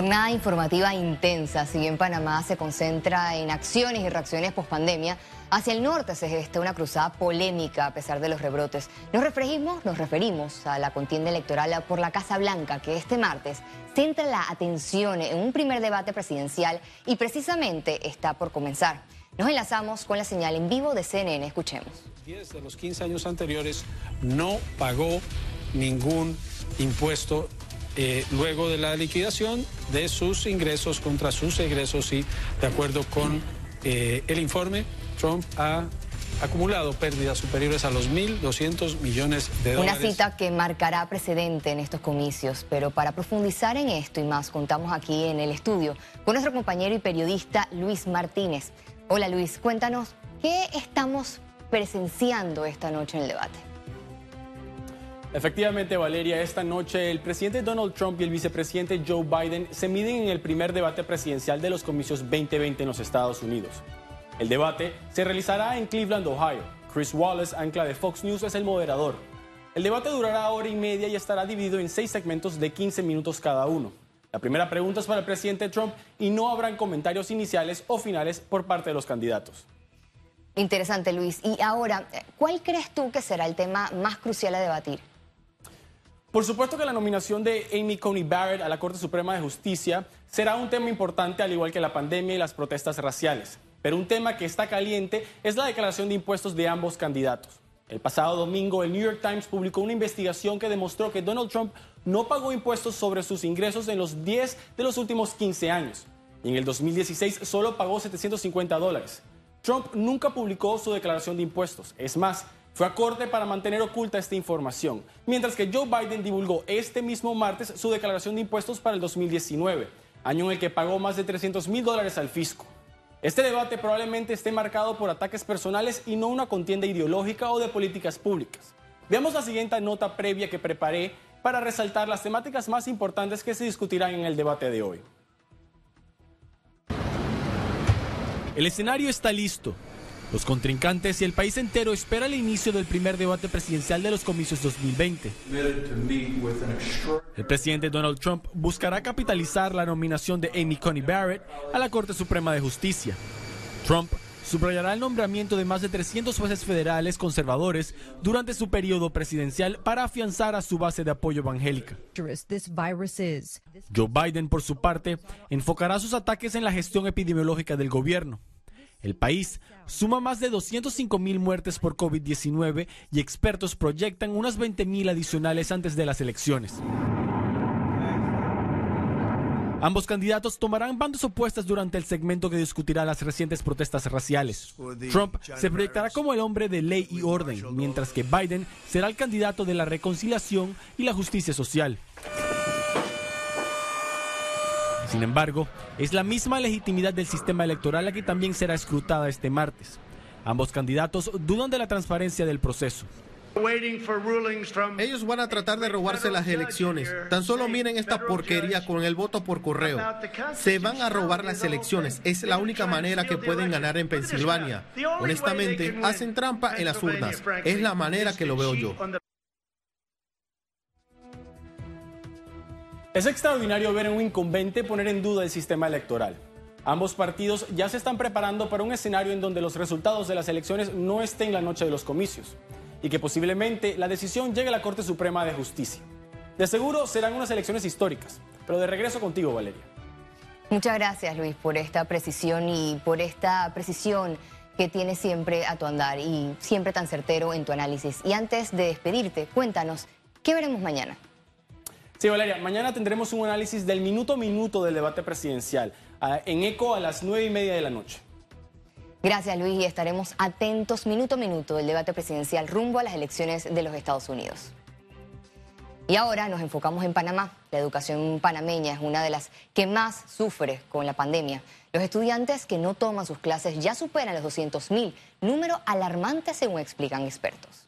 Jornada informativa intensa. Si bien Panamá se concentra en acciones y reacciones pospandemia, hacia el norte se gesta una cruzada polémica a pesar de los rebrotes. Nos referimos, nos referimos a la contienda electoral por la Casa Blanca, que este martes centra la atención en un primer debate presidencial y precisamente está por comenzar. Nos enlazamos con la señal en vivo de CNN. Escuchemos. 10 de los 15 años anteriores no pagó ningún impuesto eh, luego de la liquidación de sus ingresos contra sus egresos y de acuerdo con eh, el informe, Trump ha acumulado pérdidas superiores a los 1.200 millones de dólares. Una cita que marcará precedente en estos comicios, pero para profundizar en esto y más, contamos aquí en el estudio con nuestro compañero y periodista Luis Martínez. Hola Luis, cuéntanos, ¿qué estamos presenciando esta noche en el debate? Efectivamente, Valeria, esta noche el presidente Donald Trump y el vicepresidente Joe Biden se miden en el primer debate presidencial de los comicios 2020 en los Estados Unidos. El debate se realizará en Cleveland, Ohio. Chris Wallace, ancla de Fox News, es el moderador. El debate durará hora y media y estará dividido en seis segmentos de 15 minutos cada uno. La primera pregunta es para el presidente Trump y no habrán comentarios iniciales o finales por parte de los candidatos. Interesante, Luis. Y ahora, ¿cuál crees tú que será el tema más crucial a debatir? Por supuesto que la nominación de Amy Coney Barrett a la Corte Suprema de Justicia será un tema importante al igual que la pandemia y las protestas raciales. Pero un tema que está caliente es la declaración de impuestos de ambos candidatos. El pasado domingo el New York Times publicó una investigación que demostró que Donald Trump no pagó impuestos sobre sus ingresos en los 10 de los últimos 15 años. Y en el 2016 solo pagó 750 dólares. Trump nunca publicó su declaración de impuestos. Es más, fue a corte para mantener oculta esta información, mientras que Joe Biden divulgó este mismo martes su declaración de impuestos para el 2019, año en el que pagó más de 300 mil dólares al fisco. Este debate probablemente esté marcado por ataques personales y no una contienda ideológica o de políticas públicas. Veamos la siguiente nota previa que preparé para resaltar las temáticas más importantes que se discutirán en el debate de hoy. El escenario está listo. Los contrincantes y el país entero espera el inicio del primer debate presidencial de los comicios 2020. El presidente Donald Trump buscará capitalizar la nominación de Amy Coney Barrett a la Corte Suprema de Justicia. Trump subrayará el nombramiento de más de 300 jueces federales conservadores durante su periodo presidencial para afianzar a su base de apoyo evangélica. Joe Biden, por su parte, enfocará sus ataques en la gestión epidemiológica del gobierno. El país suma más de 205 mil muertes por COVID-19 y expertos proyectan unas 20 mil adicionales antes de las elecciones. Ambos candidatos tomarán bandos opuestas durante el segmento que discutirá las recientes protestas raciales. Trump se proyectará como el hombre de ley y orden, mientras que Biden será el candidato de la reconciliación y la justicia social. Sin embargo, es la misma legitimidad del sistema electoral la que también será escrutada este martes. Ambos candidatos dudan de la transparencia del proceso. Ellos van a tratar de robarse las elecciones. Tan solo miren esta porquería con el voto por correo. Se van a robar las elecciones. Es la única manera que pueden ganar en Pensilvania. Honestamente, hacen trampa en las urnas. Es la manera que lo veo yo. Es extraordinario ver a un incumbente poner en duda el sistema electoral. Ambos partidos ya se están preparando para un escenario en donde los resultados de las elecciones no estén la noche de los comicios y que posiblemente la decisión llegue a la Corte Suprema de Justicia. De seguro serán unas elecciones históricas, pero de regreso contigo, Valeria. Muchas gracias, Luis, por esta precisión y por esta precisión que tienes siempre a tu andar y siempre tan certero en tu análisis. Y antes de despedirte, cuéntanos, ¿qué veremos mañana? Sí, Valeria, mañana tendremos un análisis del minuto a minuto del debate presidencial ah, en ECO a las nueve y media de la noche. Gracias, Luis, y estaremos atentos minuto a minuto del debate presidencial rumbo a las elecciones de los Estados Unidos. Y ahora nos enfocamos en Panamá. La educación panameña es una de las que más sufre con la pandemia. Los estudiantes que no toman sus clases ya superan los 200.000, número alarmante según explican expertos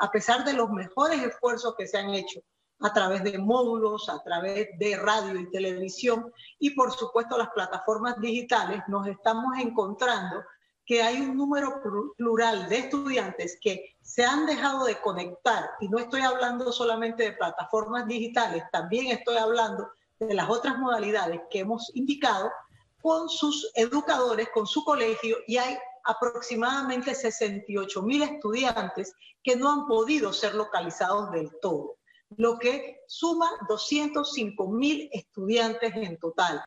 a pesar de los mejores esfuerzos que se han hecho a través de módulos, a través de radio y televisión y por supuesto las plataformas digitales, nos estamos encontrando que hay un número plural de estudiantes que se han dejado de conectar, y no estoy hablando solamente de plataformas digitales, también estoy hablando de las otras modalidades que hemos indicado, con sus educadores, con su colegio, y hay aproximadamente 68 mil estudiantes que no han podido ser localizados del todo, lo que suma 205 mil estudiantes en total.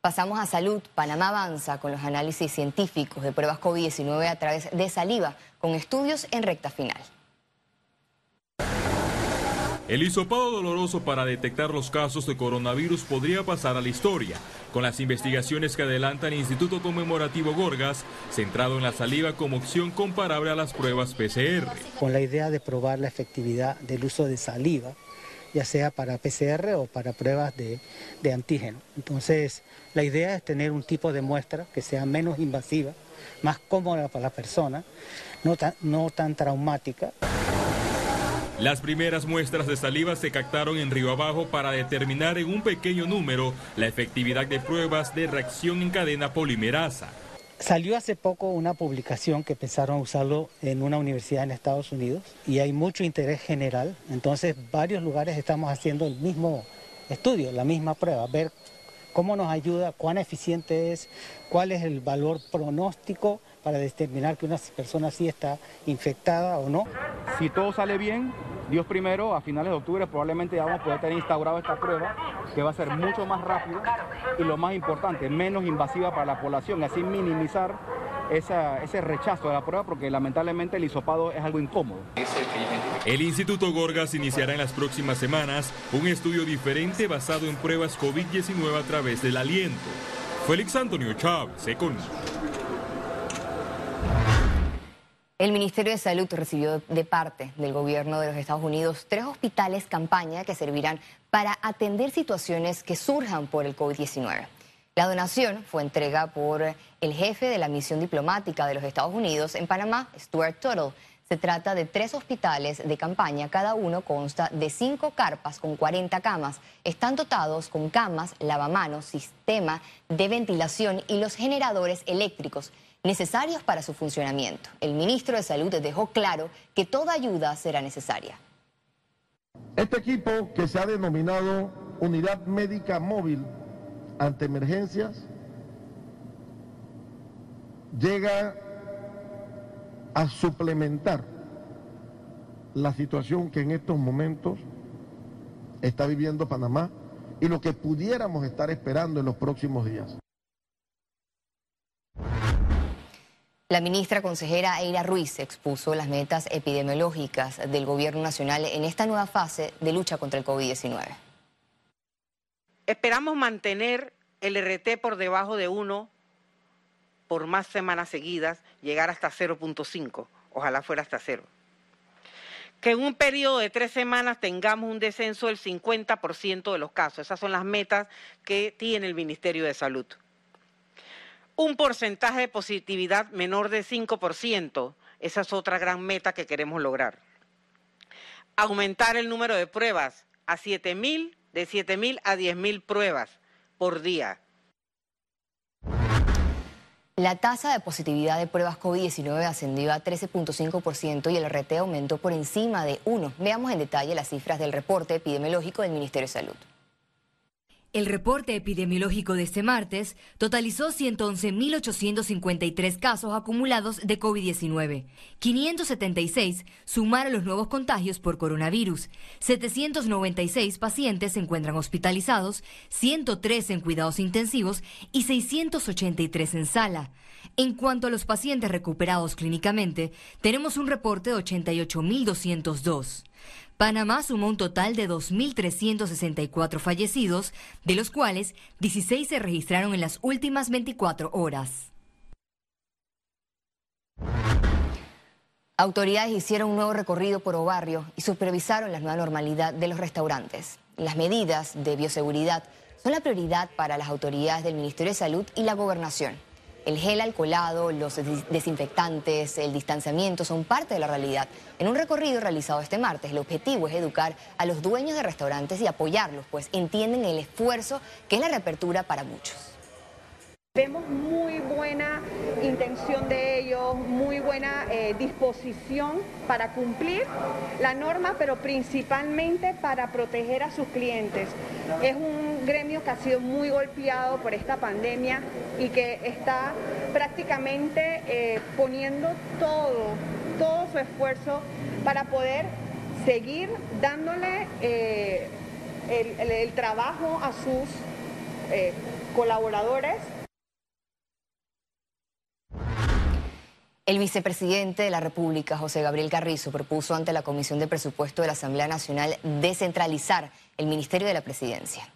Pasamos a salud. Panamá avanza con los análisis científicos de pruebas COVID-19 a través de saliva, con estudios en recta final. El hisopado doloroso para detectar los casos de coronavirus podría pasar a la historia, con las investigaciones que adelanta el Instituto Conmemorativo Gorgas, centrado en la saliva como opción comparable a las pruebas PCR. Con la idea de probar la efectividad del uso de saliva ya sea para PCR o para pruebas de, antígeno. Entonces, la idea es tener un tipo de muestra que sea menos invasiva, más cómoda para la persona, no tan, no tan traumática. Las primeras muestras de saliva se captaron en Río Abajo para determinar en un pequeño número la efectividad de pruebas de reacción en cadena polimerasa. Salió hace poco una publicación que empezaron a usarlo en una universidad en Estados Unidos y hay mucho interés general. Entonces, varios lugares estamos haciendo el mismo estudio, la misma prueba, ver cómo nos ayuda, cuán eficiente es, cuál es el valor pronóstico para determinar que una persona sí está infectada o no. Si todo sale bien, Dios primero, a finales de octubre probablemente ya vamos a poder tener instaurado esta prueba, que va a ser mucho más rápida y lo más importante, menos invasiva para la población, así minimizar ese rechazo de la prueba, porque lamentablemente el hisopado es algo incómodo. El Instituto Gorgas iniciará en las próximas semanas un estudio diferente basado en pruebas COVID-19 a través del aliento. Félix Antonio Chávez, Econ. El Ministerio de Salud recibió de parte del gobierno de los Estados Unidos tres hospitales campaña que servirán para atender situaciones que surjan por el COVID-19. La donación fue entrega por el jefe de la misión diplomática de los Estados Unidos en Panamá, Stuart Tuttle. Se trata de tres hospitales de campaña, cada uno consta de cinco carpas con 40 camas. Están dotados con camas, lavamanos, sistema de ventilación y los generadores eléctricos necesarios para su funcionamiento. El ministro de Salud dejó claro que toda ayuda será necesaria. Este equipo que se ha denominado Unidad Médica Móvil ante Emergencias llega a suplementar la situación que en estos momentos está viviendo Panamá y lo que pudiéramos estar esperando en los próximos días. La ministra consejera Eira Ruiz expuso las metas epidemiológicas del gobierno nacional en esta nueva fase de lucha contra el COVID-19. Esperamos mantener el RT por debajo de 1 por más semanas seguidas, llegar hasta 0.5, ojalá fuera hasta 0. Que en un periodo de tres semanas tengamos un descenso del 50% de los casos. Esas son las metas que tiene el Ministerio de Salud un porcentaje de positividad menor de 5%. Esa es otra gran meta que queremos lograr. Aumentar el número de pruebas a 7.000, de 7.000 a 10.000 pruebas por día. La tasa de positividad de pruebas COVID-19 ascendió a 13.5% y el RT aumentó por encima de 1. Veamos en detalle las cifras del reporte epidemiológico del Ministerio de Salud. El reporte epidemiológico de este martes totalizó 111.853 casos acumulados de COVID-19. 576 sumaron los nuevos contagios por coronavirus. 796 pacientes se encuentran hospitalizados, 103 en cuidados intensivos y 683 en sala. En cuanto a los pacientes recuperados clínicamente, tenemos un reporte de 88.202. Panamá sumó un total de 2.364 fallecidos, de los cuales 16 se registraron en las últimas 24 horas. Autoridades hicieron un nuevo recorrido por Obarrio y supervisaron la nueva normalidad de los restaurantes. Las medidas de bioseguridad son la prioridad para las autoridades del Ministerio de Salud y la Gobernación. El gel alcoholado, los desinfectantes, el distanciamiento son parte de la realidad. En un recorrido realizado este martes, el objetivo es educar a los dueños de restaurantes y apoyarlos, pues entienden el esfuerzo que es la reapertura para muchos. Vemos muy buena intención de ellos, muy buena eh, disposición para cumplir la norma, pero principalmente para proteger a sus clientes. Es un gremio que ha sido muy golpeado por esta pandemia y que está prácticamente eh, poniendo todo, todo su esfuerzo para poder seguir dándole eh, el, trabajo a sus colaboradores El vicepresidente de la República, José Gabriel Carrizo, propuso ante la Comisión de Presupuesto de la Asamblea Nacional descentralizar el Ministerio de la Presidencia.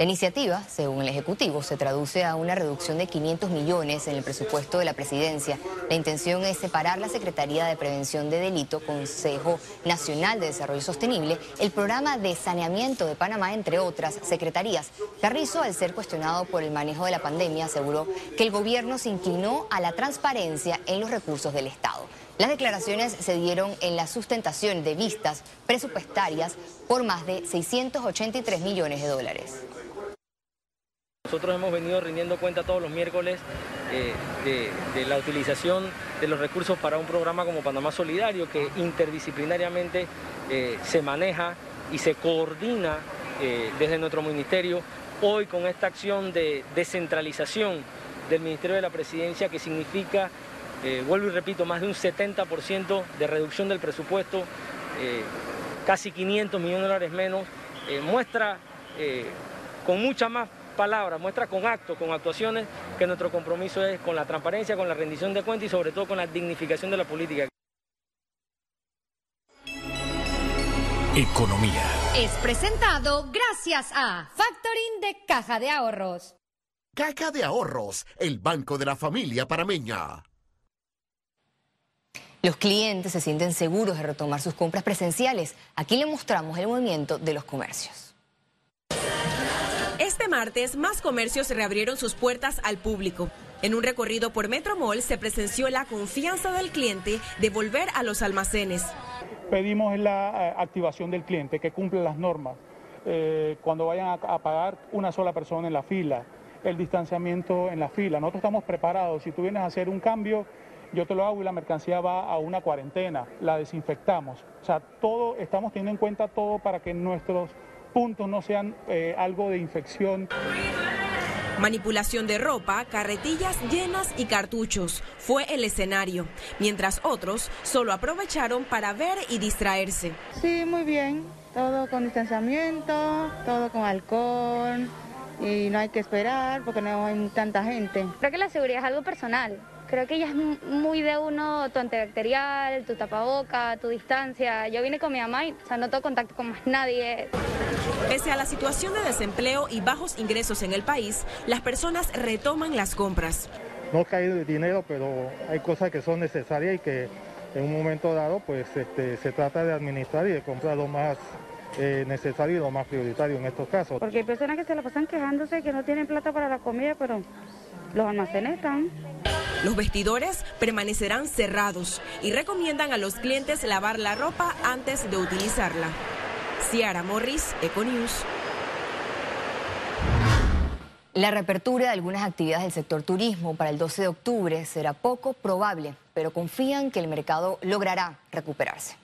La iniciativa, según el Ejecutivo, se traduce a una reducción de 500 millones en el presupuesto de la presidencia. La intención es separar la Secretaría de Prevención de Delito, Consejo Nacional de Desarrollo Sostenible, el programa de saneamiento de Panamá, entre otras secretarías. Carrizo, al ser cuestionado por el manejo de la pandemia, aseguró que el gobierno se inclinó a la transparencia en los recursos del Estado. Las declaraciones se dieron en la sustentación de vistas presupuestarias por más de 683 millones de dólares. Nosotros hemos venido rindiendo cuenta todos los miércoles eh, de, la utilización de los recursos para un programa como Panamá Solidario que interdisciplinariamente eh, se maneja y se coordina eh, desde nuestro ministerio. Hoy con esta acción de descentralización del Ministerio de la Presidencia que significa, vuelvo y repito, más de un 70% de reducción del presupuesto, casi 500 millones de dólares menos, muestra con mucha más palabras, muestra con actos, con actuaciones, que nuestro compromiso es con la transparencia, con la rendición de cuentas y sobre todo con la dignificación de la política. Economía. Es presentado gracias a Factoring de Caja de Ahorros. Caja de Ahorros, el banco de la familia parameña. Los clientes se sienten seguros de retomar sus compras presenciales. Aquí le mostramos el movimiento de los comercios. Martes, más comercios reabrieron sus puertas al público. En un recorrido por Metromall se presenció la confianza del cliente de volver a los almacenes. Pedimos la eh, activación del cliente, que cumpla las normas. Eh, cuando vayan a, pagar una sola persona en la fila, el distanciamiento en la fila. Nosotros estamos preparados. Si tú vienes a hacer un cambio, yo te lo hago y la mercancía va a una cuarentena, la desinfectamos. O sea, todo, estamos teniendo en cuenta todo para que nuestros puntos no sean eh, algo de infección. Manipulación de ropa, carretillas llenas y cartuchos fue el escenario, mientras otros solo aprovecharon para ver y distraerse. Sí, muy bien, todo con distanciamiento, todo con alcohol y no hay que esperar porque no hay tanta gente. Creo que la seguridad es algo personal. Creo que ya es muy de uno, tu antibacterial, tu tapaboca, tu distancia. Yo vine con mi mamá y o sea, no tengo contacto con más nadie. Pese a la situación de desempleo y bajos ingresos en el país, las personas retoman las compras. No cae de dinero, pero hay cosas que son necesarias y que en un momento dado pues este, se trata de administrar y de comprar lo más eh, necesario y lo más prioritario en estos casos. Porque hay personas que se la pasan quejándose que no tienen plata para la comida, pero los almacenes están. Los vestidores permanecerán cerrados y recomiendan a los clientes lavar la ropa antes de utilizarla. Ciara Morris, Econews. La reapertura de algunas actividades del sector turismo para el 12 de octubre será poco probable, pero confían que el mercado logrará recuperarse.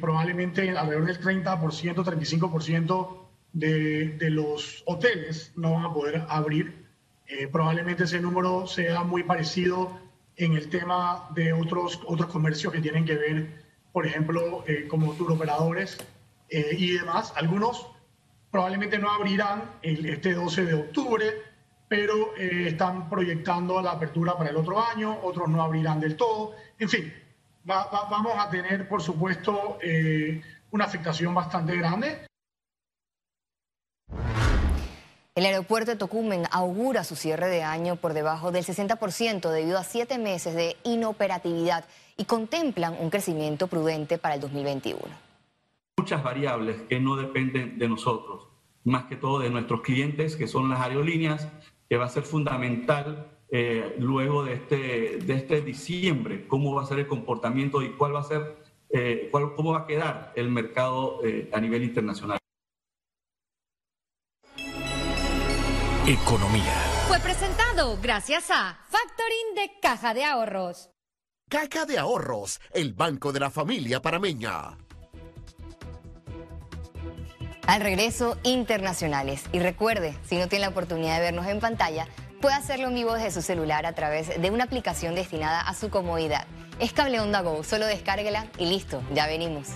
Probablemente alrededor del 30%, 35% de, de los hoteles no van a poder abrir. Eh, probablemente ese número sea muy parecido en el tema de otros, otros comercios que tienen que ver, por ejemplo, eh, como tour operadores eh, y demás. Algunos probablemente no abrirán el, este 12 de octubre, pero eh, están proyectando la apertura para el otro año, otros no abrirán del todo. En fin, vamos a tener, por supuesto, eh, una afectación bastante grande. El aeropuerto de Tocumen augura su cierre de año por debajo del 60% debido a siete meses de inoperatividad y contemplan un crecimiento prudente para el 2021 muchas variables que no dependen de nosotros, más que todo de nuestros clientes, que son las aerolíneas, que va a ser fundamental eh, luego de este, de este diciembre, cómo va a ser el comportamiento y cuál va a ser, eh, cómo va a quedar el mercado eh, a nivel internacional. Economía. Fue presentado gracias a Factoring de Caja de Ahorros. Caja de Ahorros, el banco de la familia parameña. Al regreso, internacionales. Y recuerde, si no tiene la oportunidad de vernos en pantalla, puede hacerlo en vivo desde su celular a través de una aplicación destinada a su comodidad. Es Cable Onda Go, solo descárguela y listo, ya venimos.